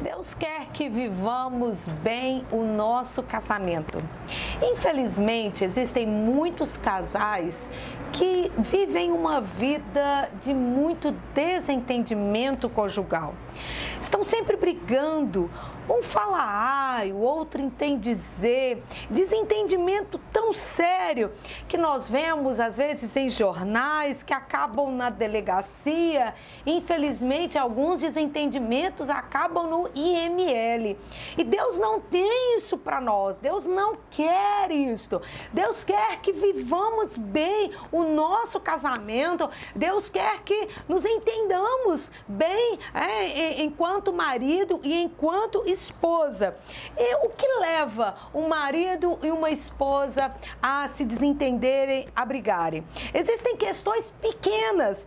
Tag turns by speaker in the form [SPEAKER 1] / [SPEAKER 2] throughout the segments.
[SPEAKER 1] Deus quer que vivamos bem o nosso casamento. Infelizmente, existem muitos casais que vivem uma vida de muito desentendimento conjugal. Estão sempre brigando, um fala ai, o outro entende Z. Desentendimento tão sério que nós vemos às vezes em jornais que acabam na delegacia. Infelizmente, alguns desentendimentos acabam no IML. E Deus não tem isso para nós. Deus não quer isso. Deus quer que vivamos bem o nosso casamento. Deus quer que nos entendamos bem é, enquanto marido e enquanto esposa. E o que leva um marido e uma esposa a se desentenderem, a brigarem? Existem questões pequenas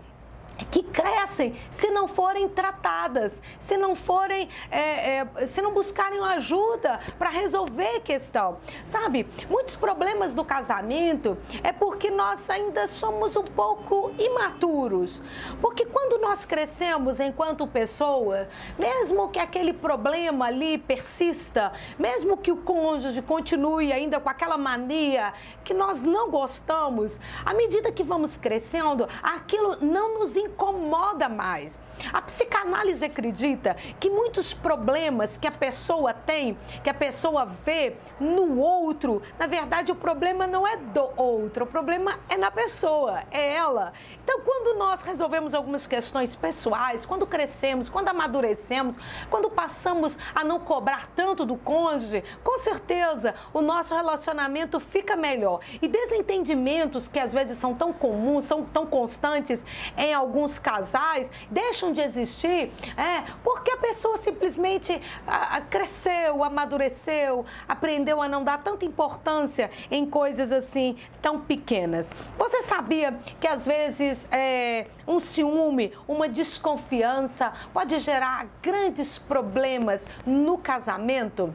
[SPEAKER 1] que crescem se não forem tratadas, se não forem, é, é, se não buscarem ajuda para resolver a questão. Sabe, muitos problemas do casamento é porque nós ainda somos um pouco imaturos. Porque quando nós crescemos enquanto pessoa, mesmo que aquele problema ali persista, mesmo que o cônjuge continue ainda com aquela mania que nós não gostamos, à medida que vamos crescendo, aquilo não nos incomoda mais. A psicanálise acredita que muitos problemas que a pessoa tem, que a pessoa vê no outro, na verdade o problema não é do outro, o problema é na pessoa, é ela. Então, quando nós resolvemos algumas questões pessoais, quando crescemos, quando amadurecemos, quando passamos a não cobrar tanto do cônjuge, com certeza o nosso relacionamento fica melhor. E desentendimentos que às vezes são tão comuns, são tão constantes em alguns casais, deixam de existir, é, porque a pessoa simplesmente a, a, cresceu, amadureceu, aprendeu a não dar tanta importância em coisas assim tão pequenas. Você sabia que às vezes é, um ciúme, uma desconfiança pode gerar grandes problemas no casamento?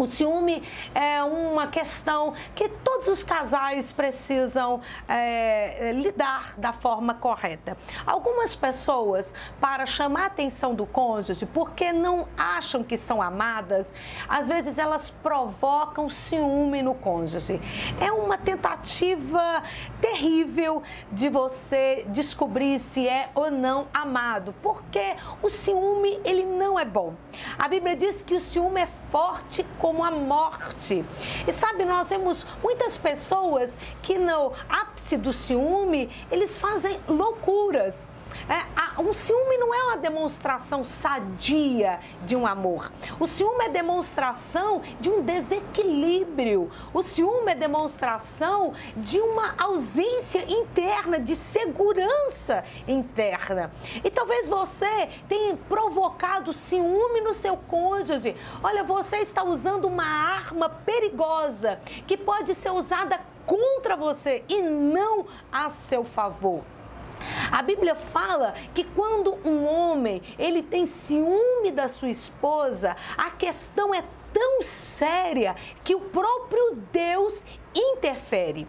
[SPEAKER 1] O ciúme é uma questão que todos os casais precisam é, lidar da forma correta. Algumas pessoas, para chamar a atenção do cônjuge, porque não acham que são amadas, às vezes elas provocam ciúme no cônjuge. É uma tentativa terrível de você descobrir se é ou não amado, porque o ciúme ele não é bom. A Bíblia diz que o ciúme é forte como a morte. E sabe, nós vemos muitas pessoas que no ápice do ciúme, eles fazem loucuras. É, a, um ciúme não é uma demonstração sadia de um amor. O ciúme é demonstração de um desequilíbrio. O ciúme é demonstração de uma ausência interna, de segurança interna. E talvez você tenha provocado ciúme no seu cônjuge. Olha, você está usando uma arma perigosa que pode ser usada contra você e não a seu favor. A Bíblia fala que quando um homem ele tem ciúme da sua esposa, a questão é tão séria que o próprio Deus interfere.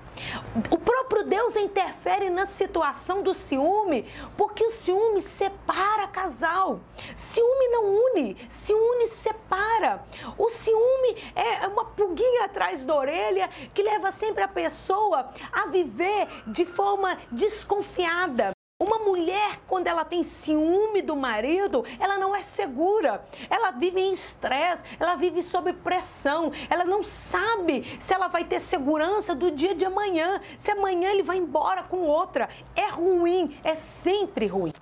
[SPEAKER 1] O próprio Deus interfere na situação do ciúme, porque o ciúme separa casal. Ciúme não une, ciúme separa. O ciúme é uma pulguinha atrás da orelha que leva sempre a pessoa a viver de forma desconfiada. Uma mulher, quando ela tem ciúme do marido, ela não é segura. Ela vive em estresse, ela vive sob pressão. Ela não sabe se ela vai ter segurança do dia de amanhã, se amanhã ele vai embora com outra. É ruim, é sempre ruim.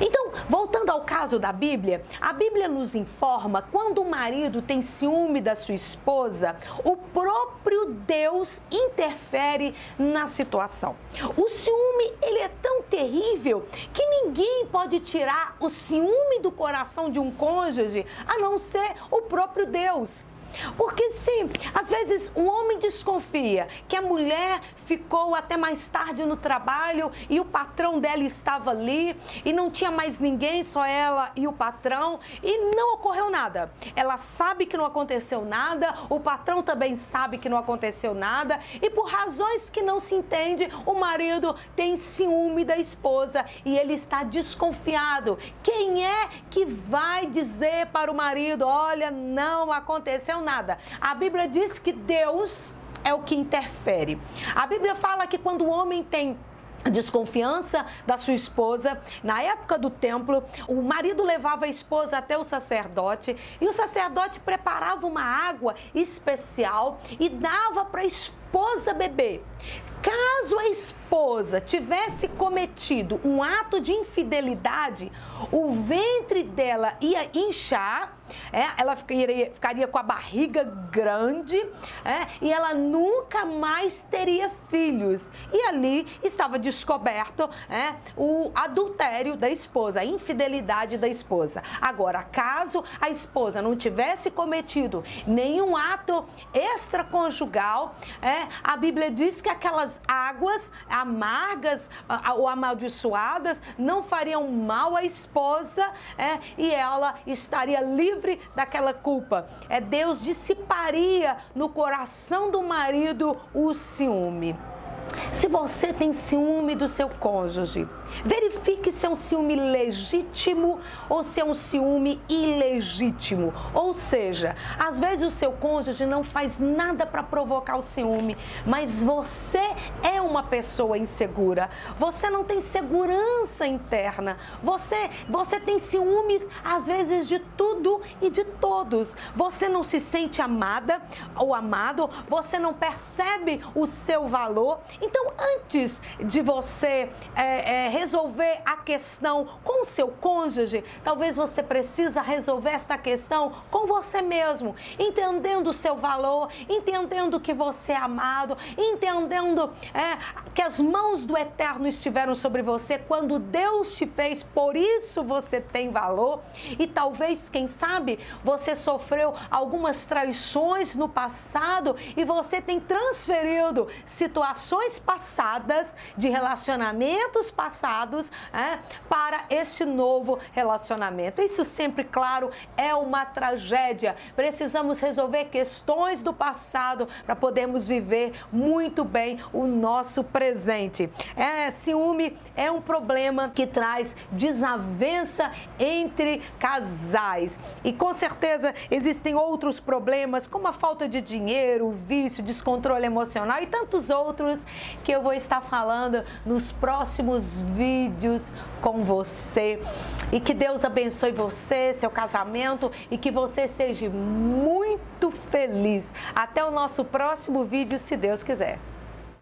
[SPEAKER 1] Então, voltando ao caso da Bíblia, a Bíblia nos informa quando o marido tem ciúme da sua esposa, o próprio Deus interfere na situação. O ciúme, ele é tão terrível que ninguém pode tirar o ciúme do coração de um cônjuge a não ser o próprio Deus. Porque sim, às vezes o homem desconfia que a mulher ficou até mais tarde no trabalho e o patrão dela estava ali e não tinha mais ninguém, só ela e o patrão, e não ocorreu nada. Ela sabe que não aconteceu nada, o patrão também sabe que não aconteceu nada, e por razões que não se entende, o marido tem ciúme da esposa e ele está desconfiado. Quem é que vai dizer para o marido: olha, não aconteceu nada? A Bíblia diz que Deus é o que interfere. A Bíblia fala que quando o homem tem desconfiança da sua esposa. Na época do templo, o marido levava a esposa até o sacerdote e o sacerdote preparava uma água especial e dava para a esposa beber. Caso a esposa tivesse cometido um ato de infidelidade, o ventre dela ia inchar, é, ela ficaria, ficaria, com a barriga grande é, e ela nunca mais teria filhos. E ali estava descoberto é, o adultério da esposa, a infidelidade da esposa. Agora, caso a esposa não tivesse cometido nenhum ato extraconjugal, é, a Bíblia diz que aquelas águas amargas ou amaldiçoadas não fariam mal à esposa é, e ela estaria livre daquela culpa. É Deus dissiparia no coração do marido o ciúme. Se você tem ciúme do seu cônjuge, verifique se é um ciúme legítimo ou se é um ciúme ilegítimo. Ou seja, às vezes o seu cônjuge não faz nada para provocar o ciúme, mas você é uma pessoa insegura. Você não tem segurança interna. Você, você tem ciúmes às vezes de tudo e de todos. Você não se sente amada ou amado, você não percebe o seu valor então, antes de você é, é, resolver a questão com o seu cônjuge, talvez você precisa resolver essa questão com você mesmo, entendendo o seu valor, entendendo que você é amado, entendendo é, que as mãos do Eterno estiveram sobre você quando Deus te fez, por isso você tem valor. E talvez, quem sabe, você sofreu algumas traições no passado e você tem transferido situações passadas, de relacionamentos passados, é, para este novo relacionamento. Isso sempre, claro, é uma tragédia. Precisamos resolver questões do passado para podermos viver muito bem o nosso presente. É, ciúme é um problema que traz desavença entre casais. E com certeza existem outros problemas, como a falta de dinheiro, vício, descontrole emocional e tantos outros que eu vou estar falando nos próximos vídeos com você. E que Deus abençoe você, seu casamento e que você seja muito feliz. Até o nosso próximo vídeo, se Deus quiser.